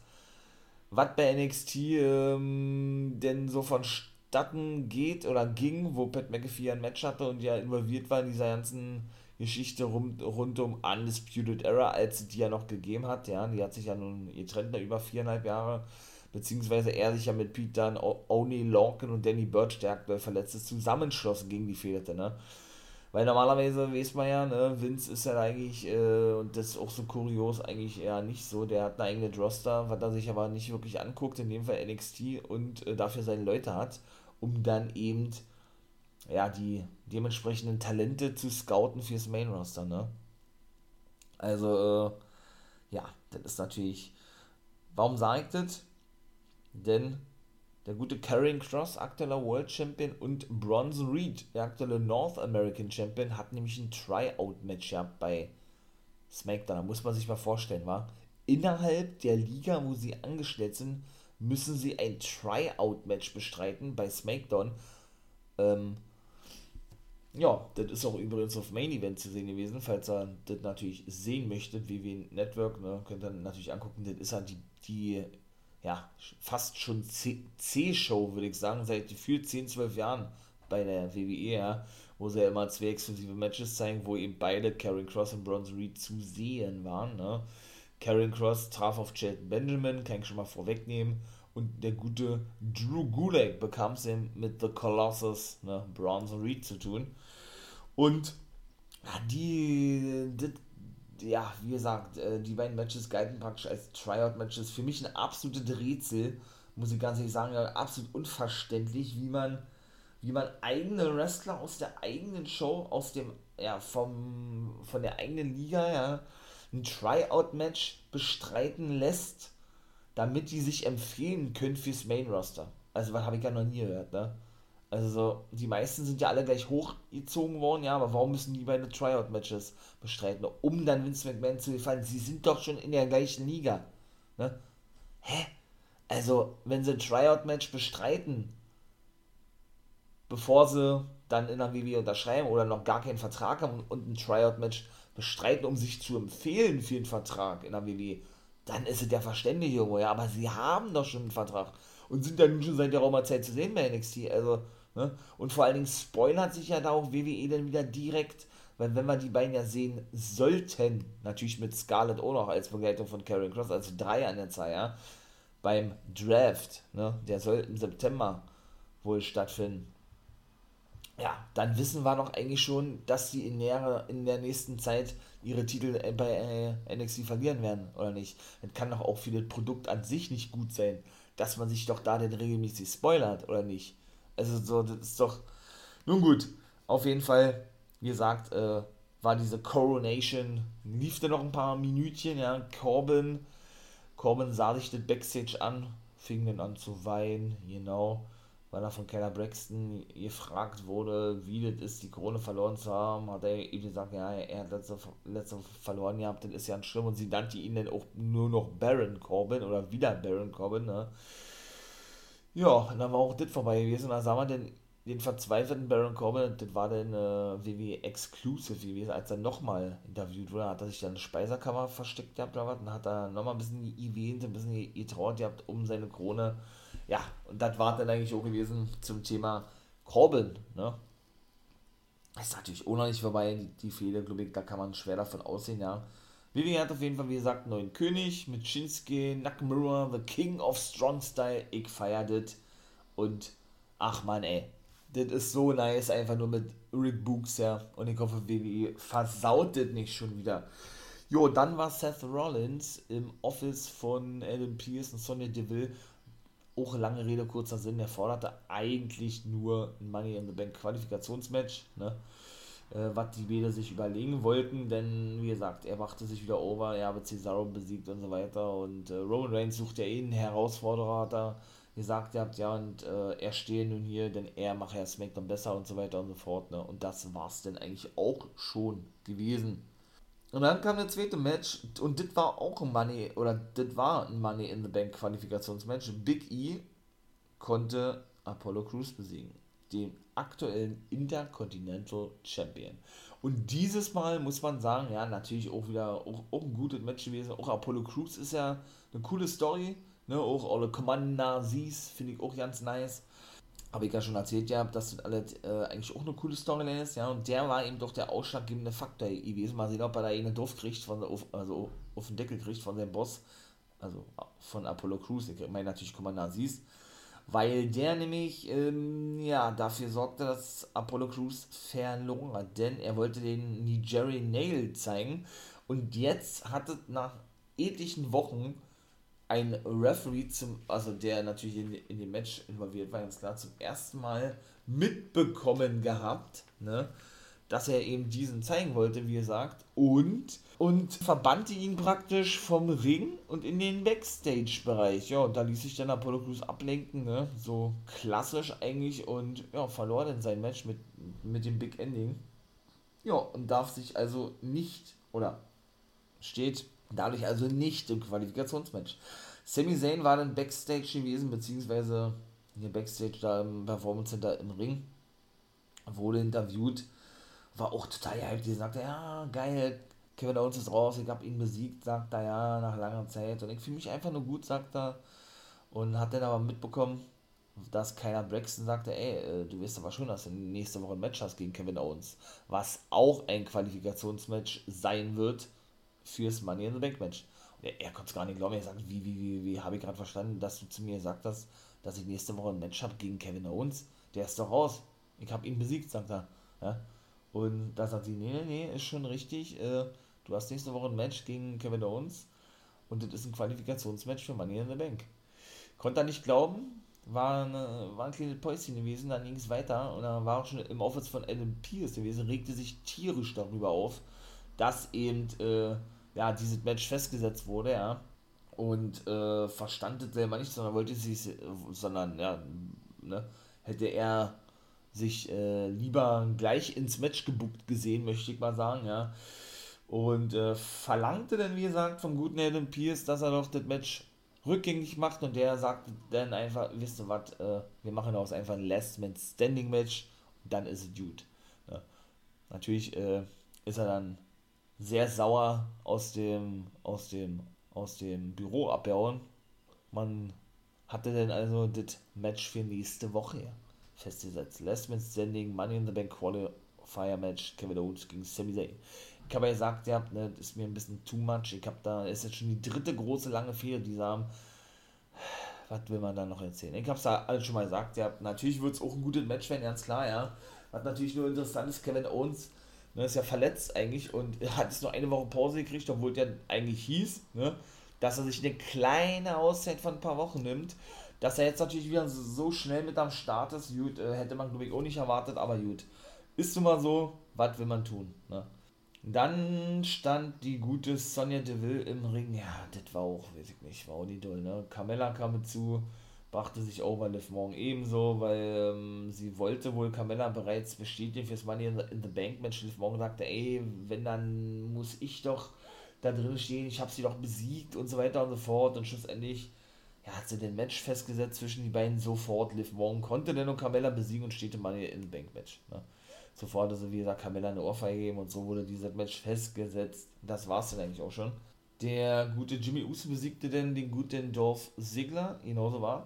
was bei NXT ähm, denn so vonstatten geht oder ging, wo Pat McAfee ein Match hatte und ja involviert war in dieser ganzen Geschichte rund, rund um Undisputed Era, als die ja noch gegeben hat. Ja, die hat sich ja nun getrennt über viereinhalb Jahre, beziehungsweise er sich ja mit Pete Dunne, Oni Lorcan und Danny Birch, der aktuell verletzt ist, zusammenschlossen gegen die Fehlte, ne? Weil normalerweise weiß man ja, ne, Vince ist ja eigentlich, äh, und das ist auch so kurios, eigentlich eher nicht so. Der hat eine eigene Droster, was er sich aber nicht wirklich anguckt, in dem Fall NXT und äh, dafür seine Leute hat, um dann eben ja, die dementsprechenden Talente zu scouten fürs Main Roster, ne? Also, äh, ja, das ist natürlich. Warum sage ich das? Denn der gute Karrion Cross, aktueller World Champion, und Bronson Reed, der aktuelle North American Champion, hat nämlich ein Tryout-Match gehabt bei SmackDown. Da muss man sich mal vorstellen, war. Innerhalb der Liga, wo sie angestellt sind, müssen sie ein Tryout-Match bestreiten bei SmackDown. Ähm, ja, das ist auch übrigens auf Main Event zu sehen gewesen, falls ihr das natürlich sehen möchtet, WWE Network, ne, könnt ihr natürlich angucken, das ist ja die, die ja, fast schon C-Show, würde ich sagen, seit gefühlt 10, 12 Jahren bei der WWE, ja, wo sie ja immer zwei exklusive Matches zeigen, wo eben beide, Karen Cross und Bronze Reed, zu sehen waren, ne. Karen Cross traf auf Chad Benjamin, kann ich schon mal vorwegnehmen, und der gute Drew Gulak bekam es mit The Colossus, ne, Bronze Reed zu tun. Und ja, die, die, ja, wie gesagt, äh, die beiden Matches galten praktisch als Tryout-Matches. Für mich ein absolutes Rätsel, muss ich ganz ehrlich sagen, absolut unverständlich, wie man, wie man eigene Wrestler aus der eigenen Show, aus dem, ja, vom, von der eigenen Liga, ja, ein Tryout-Match bestreiten lässt damit die sich empfehlen können fürs Main Roster. Also, was habe ich ja noch nie gehört, ne? Also, so, die meisten sind ja alle gleich hochgezogen worden, ja, aber warum müssen die beide Tryout-Matches bestreiten? Um dann Vince McMahon zu gefallen. Sie sind doch schon in der gleichen Liga, ne? Hä? Also, wenn sie ein Tryout-Match bestreiten, bevor sie dann in der WWE unterschreiben oder noch gar keinen Vertrag haben und ein Tryout-Match bestreiten, um sich zu empfehlen für einen Vertrag in der WWE, dann ist es ja verständlich irgendwo, ja, aber sie haben doch schon einen Vertrag und sind dann schon seit der Raumerzeit zu sehen bei NXT, also, ne, und vor allen Dingen spoilert sich ja da auch WWE dann wieder direkt, weil wenn wir die beiden ja sehen sollten, natürlich mit Scarlett auch noch als Begleitung von Karen Cross, also drei an der Zahl, ja, beim Draft, ne, der soll im September wohl stattfinden. Ja, dann wissen wir doch eigentlich schon, dass sie in der, in der nächsten Zeit ihre Titel bei äh, NXT verlieren werden, oder nicht? Das kann doch auch für das Produkt an sich nicht gut sein, dass man sich doch da denn regelmäßig spoilert, oder nicht? Also so, das ist doch. Nun gut, auf jeden Fall, wie gesagt, äh, war diese Coronation, lief da noch ein paar Minütchen, ja, Corbin Corbin sah sich das Backstage an, fing dann an zu weinen, genau, weil er von Keller Braxton gefragt wurde, wie das ist, die Krone verloren zu haben, hat er ihm gesagt, ja, er hat letzte, letzte verloren gehabt, das ist ja ein schlimm und sie nannte ihn dann auch nur noch Baron Corbin oder wieder Baron Corbin, ne. Ja, und dann war auch das vorbei gewesen, da sah man dann den verzweifelten Baron Corbin, das war dann äh, WWE Exclusive gewesen, als er nochmal interviewt wurde, hat er sich dann eine Speiserkammer versteckt gehabt oder was, und hat er nochmal ein bisschen erwähnt, ein bisschen getraut gehabt um seine Krone. Ja, und das war dann eigentlich auch gewesen zum Thema Corbin, ne? Ist natürlich auch noch nicht vorbei, die, Fehler, glaube ich, da kann man schwer davon aussehen, ja. WWE hat auf jeden Fall, wie gesagt, neuen König mit Shinsuke Nakamura, The King of Strong Style, ich feier das. Und, ach man, ey, das ist so nice, einfach nur mit Rick Books, ja. Und ich hoffe, WWE versaut das nicht schon wieder. Jo, dann war Seth Rollins im Office von Adam Pierce und Sonya Deville. Auch lange Rede, kurzer Sinn. Er forderte eigentlich nur ein Money in the Bank Qualifikationsmatch, ne? Äh, was die beide sich überlegen wollten, denn wie gesagt, er machte sich wieder over, er habe Cesaro besiegt und so weiter. Und äh, Roman Reigns sucht ja eh einen Herausforderer, hat er gesagt habt, ja, und äh, er stehe nun hier, denn er mache ja SmackDown besser und so weiter und so fort. Ne? Und das war es denn eigentlich auch schon gewesen. Und dann kam der zweite Match und das war auch ein Money, oder das war ein Money in the Bank Qualifikationsmatch. Big E konnte Apollo Crews besiegen, den aktuellen Intercontinental Champion. Und dieses Mal muss man sagen, ja, natürlich auch wieder auch, auch ein gutes Match gewesen. Auch Apollo Crews ist ja eine coole Story Ne, auch alle Commander-Sies finde ich auch ganz nice. Habe ich ja schon erzählt, ja, dass das alles äh, eigentlich auch eine coole Storyline ist, ja, und der war eben doch der ausschlaggebende Faktor gewesen. Mal sehen, ob er da einen Dorf kriegt, von, also auf den Deckel kriegt von seinem Boss, also von Apollo Crews, ich meine natürlich Commander Aziz, weil der nämlich, ähm, ja, dafür sorgte, dass Apollo Crews verloren hat, denn er wollte den Nigeri Nail zeigen. Und jetzt hatte nach etlichen Wochen ein Referee zum, also der natürlich in, in dem Match involviert war, ganz klar, zum ersten Mal mitbekommen gehabt, ne, dass er eben diesen zeigen wollte, wie gesagt, und, und verbannte ihn praktisch vom Ring und in den Backstage-Bereich. Ja, und da ließ sich dann Apollo Crews ablenken, ne, so klassisch eigentlich, und ja, verlor dann sein Match mit, mit dem Big Ending. Ja, und darf sich also nicht, oder steht Dadurch also nicht im Qualifikationsmatch. Sami Zayn war dann Backstage gewesen, beziehungsweise hier Backstage da im Performance Center im Ring. Wurde interviewt. War auch total hyped. Die sagte, ja, geil, Kevin Owens ist raus, ich habe ihn besiegt, sagt er ja, nach langer Zeit. Und ich fühle mich einfach nur gut, sagt er. Und hat dann aber mitbekommen, dass keiner Braxton sagte, ey, äh, du wirst aber schon, dass du nächste Woche ein Match hast gegen Kevin Owens. Was auch ein Qualifikationsmatch sein wird fürs Money in the Bank Match. Und er, er konnte es gar nicht glauben. Er sagt, wie, wie, wie, wie habe ich gerade verstanden, dass du zu mir gesagt hast, dass ich nächste Woche ein Match habe gegen Kevin Owens? Der ist doch raus. Ich habe ihn besiegt, sagt er. Ja? Und da sagt sie, nee, nee, nee, ist schon richtig. Äh, du hast nächste Woche ein Match gegen Kevin Owens und das ist ein Qualifikationsmatch für Money in the Bank. Konnte er nicht glauben, war, eine, war ein kleines Päuschen gewesen, dann ging es weiter und dann war auch schon im Office von Adam Pierce gewesen, regte sich tierisch darüber auf, dass eben äh, ja, dieses Match festgesetzt wurde, ja. und äh, verstand das selber nicht, sondern wollte sich, sondern ja, ne, hätte er sich äh, lieber gleich ins Match gebuckt gesehen, möchte ich mal sagen, ja. Und äh, verlangte dann, wie gesagt, vom guten Adam Pierce, dass er doch das Match rückgängig macht und der sagte dann einfach, wisst ihr was, äh, wir machen daraus einfach ein Last Man Standing Match und dann ist es gut. Ja. Natürlich äh, ist er dann sehr sauer aus dem, aus dem, aus dem Büro abgehauen. Man hatte dann also das Match für nächste Woche festgesetzt. Last Man Standing, Money in the Bank Qualifier Match, Kevin Owens gegen Sami Zayn. Ich habe ja gesagt, ja, ne, das ist mir ein bisschen too much. Ich habe da, ist jetzt schon die dritte große lange Fehde, die haben. Was will man da noch erzählen? Ich habe es da alles schon mal gesagt, ja, natürlich wird es auch ein gutes Match werden, ganz klar, ja. Was natürlich nur interessant ist, Kevin Owens ne, ist ja verletzt eigentlich und hat jetzt nur eine Woche Pause gekriegt, obwohl der eigentlich hieß, ne, dass er sich eine kleine Auszeit von ein paar Wochen nimmt. Dass er jetzt natürlich wieder so schnell mit am Start ist, gut, äh, hätte man glaube ich auch nicht erwartet, aber gut. Ist nun mal so, was will man tun, ne? Dann stand die gute Sonja Deville im Ring. Ja, das war auch, weiß ich nicht, war auch nicht doll, ne? Carmella kam dazu, brachte sich over Liv Morgan ebenso, weil ähm, sie wollte wohl Carmella bereits bestätigen fürs Money in the, in the Bank Match. Liv Morgan sagte, ey, wenn dann muss ich doch da drin stehen, ich habe sie doch besiegt und so weiter und so fort. Und schlussendlich ja, hat sie den Match festgesetzt zwischen die beiden sofort. Liv Morgan konnte dann und Carmella besiegen und steht im Money in Bank Match. Ne? Sofort also wie gesagt Carmella eine Ohrfeige gegeben und so wurde dieses Match festgesetzt. Das war es dann eigentlich auch schon. Der gute Jimmy Uso besiegte dann den guten Dolph Ziggler, genauso war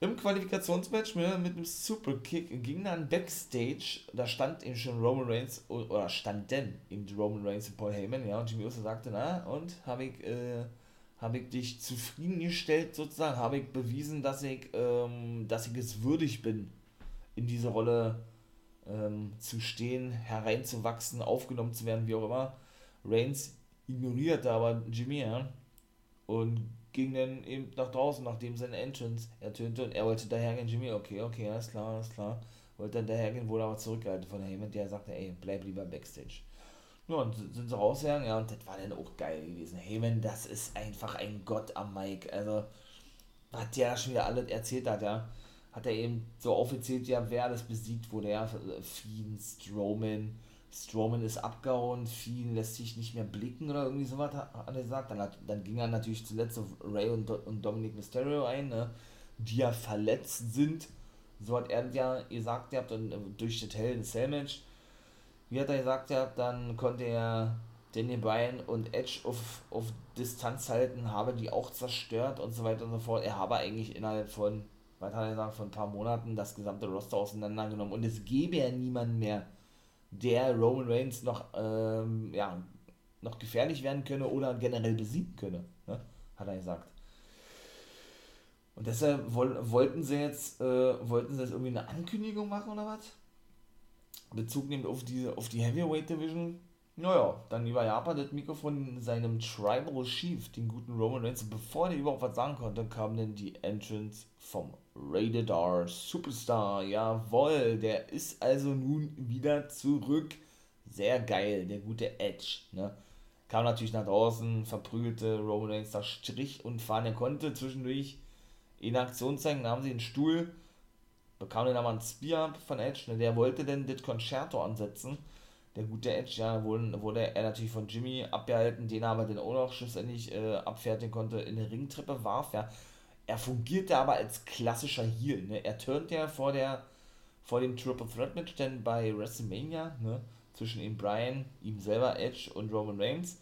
Im Qualifikationsmatch mit, mit einem Superkick ging dann Backstage, da stand eben schon Roman Reigns, oder stand denn eben Roman Reigns und Paul Heyman, ja, und Jimmy Uso sagte, na, und habe ich, äh, habe ich dich zufriedengestellt sozusagen, habe ich bewiesen, dass ich, ähm, dass ich es würdig bin, in diese Rolle ähm, zu stehen, hereinzuwachsen, aufgenommen zu werden, wie auch immer. Reigns ignorierte aber Jimmy ja, und ging dann eben nach draußen, nachdem sein Entrance ertönte und er wollte dahergehen. Jimmy, okay, okay, alles klar, alles klar. Wollte dann dahergehen, wurde aber zurückgehalten von Heyman, der sagte, ey, bleib lieber Backstage. Ja, und sind sie rausgegangen, ja, und das war dann auch geil gewesen. Heyman, das ist einfach ein Gott am Mike. Also, was der schon wieder alles erzählt hat, ja hat er eben so offiziell ja, wer alles besiegt wurde. Ja, Fiend, Strowman. Strowman ist abgehauen, Fiend lässt sich nicht mehr blicken oder irgendwie sowas, hat er gesagt. Dann, hat, dann ging er natürlich zuletzt auf Ray und, und Dominic Mysterio ein, ne, die ja verletzt sind. So hat er ja gesagt, ihr habt dann äh, durch das Hell in Cell Match, wie hat er gesagt, habt, dann konnte er Daniel Bryan und Edge auf, auf Distanz halten, habe die auch zerstört und so weiter und so fort. Er habe eigentlich innerhalb von was hat er gesagt, vor ein paar Monaten das gesamte Roster auseinandergenommen und es gäbe ja niemanden mehr, der Roman Reigns noch, ähm, ja, noch gefährlich werden könne oder generell besiegen könne, ne? hat er gesagt. Und deshalb wollten sie jetzt, äh, wollten sie jetzt irgendwie eine Ankündigung machen oder was? Bezug nehmend auf die, auf die Heavyweight Division naja, dann über Japan das Mikrofon seinem Tribal Chief, den guten Roman Reigns. Bevor der überhaupt was sagen konnte, kam dann die Entrance vom Rated R Superstar. Jawoll, der ist also nun wieder zurück. Sehr geil, der gute Edge. Ne? Kam natürlich nach draußen, verprügelte Roman Reigns da Strich und fahren. Er konnte zwischendurch in Aktion zeigen, nahm sie den Stuhl, bekam dann aber ein Spear von Edge. Ne? Der wollte dann das Concerto ansetzen der gute Edge, ja, wurde, wurde er natürlich von Jimmy abgehalten, den er aber dann auch noch schlussendlich äh, abfertigen konnte, in der Ringtreppe warf, ja. Er fungierte aber als klassischer Heel, ne. Er turnte ja vor der, vor dem Triple Threat Match, denn bei WrestleMania, ne, zwischen ihm Brian, ihm selber Edge und Roman Reigns,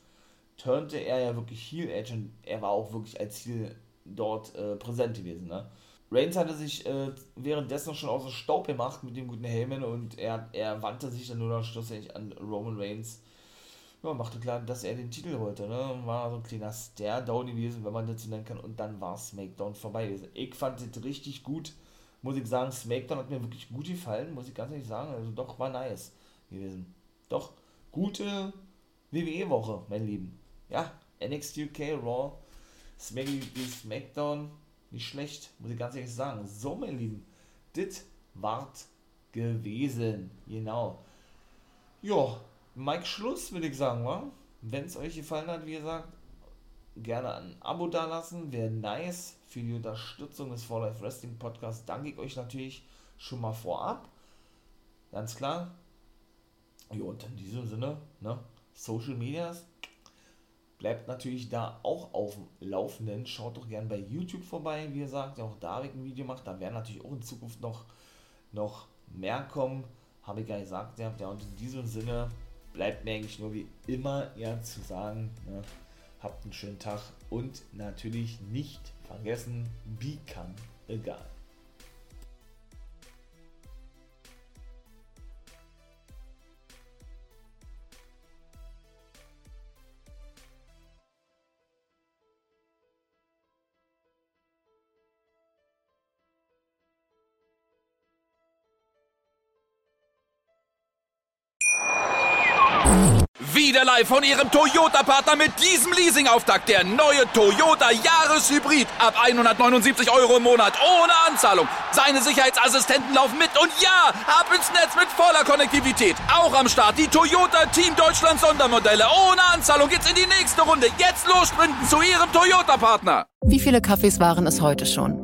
turnte er ja wirklich Heel Edge und er war auch wirklich als Heel dort äh, präsent gewesen, ne. Reigns hatte sich äh, währenddessen schon aus dem Staub gemacht mit dem guten Heyman und er, er wandte sich dann nur noch schlussendlich an Roman Reigns. Ja, machte klar, dass er den Titel wollte. Ne? War so ein kleiner Stare-Down gewesen, wenn man das so nennen kann. Und dann war SmackDown vorbei gewesen. Ich fand das richtig gut. Muss ich sagen, SmackDown hat mir wirklich gut gefallen, muss ich ganz ehrlich sagen. Also doch, war nice gewesen. Doch, gute WWE-Woche, mein Lieben. Ja, NXT UK, Raw, SmackDown nicht schlecht, muss ich ganz ehrlich sagen. So, meine Lieben, das wart gewesen. Genau. Ja, Mike Schluss, würde ich sagen, wa? Wenn es euch gefallen hat, wie gesagt, gerne ein Abo dalassen, wäre nice. Für die Unterstützung des For Life Wrestling Podcasts danke ich euch natürlich schon mal vorab. Ganz klar. Ja, und in diesem Sinne, ne, Social Medias, bleibt natürlich da auch auf dem Laufenden. Schaut doch gerne bei YouTube vorbei, wie gesagt, auch da habe ich ein Video gemacht. Da werden natürlich auch in Zukunft noch, noch mehr kommen. Habe ich ja gesagt, ja, und in diesem Sinne bleibt mir eigentlich nur wie immer ja zu sagen, ne, habt einen schönen Tag und natürlich nicht vergessen, become egal. Wieder live von Ihrem Toyota-Partner mit diesem Leasing-Auftakt. Der neue Toyota Jahreshybrid. Ab 179 Euro im Monat. Ohne Anzahlung. Seine Sicherheitsassistenten laufen mit. Und ja, ab ins Netz mit voller Konnektivität. Auch am Start die Toyota Team Deutschland Sondermodelle. Ohne Anzahlung geht's in die nächste Runde. Jetzt los sprinten zu Ihrem Toyota-Partner. Wie viele Kaffees waren es heute schon?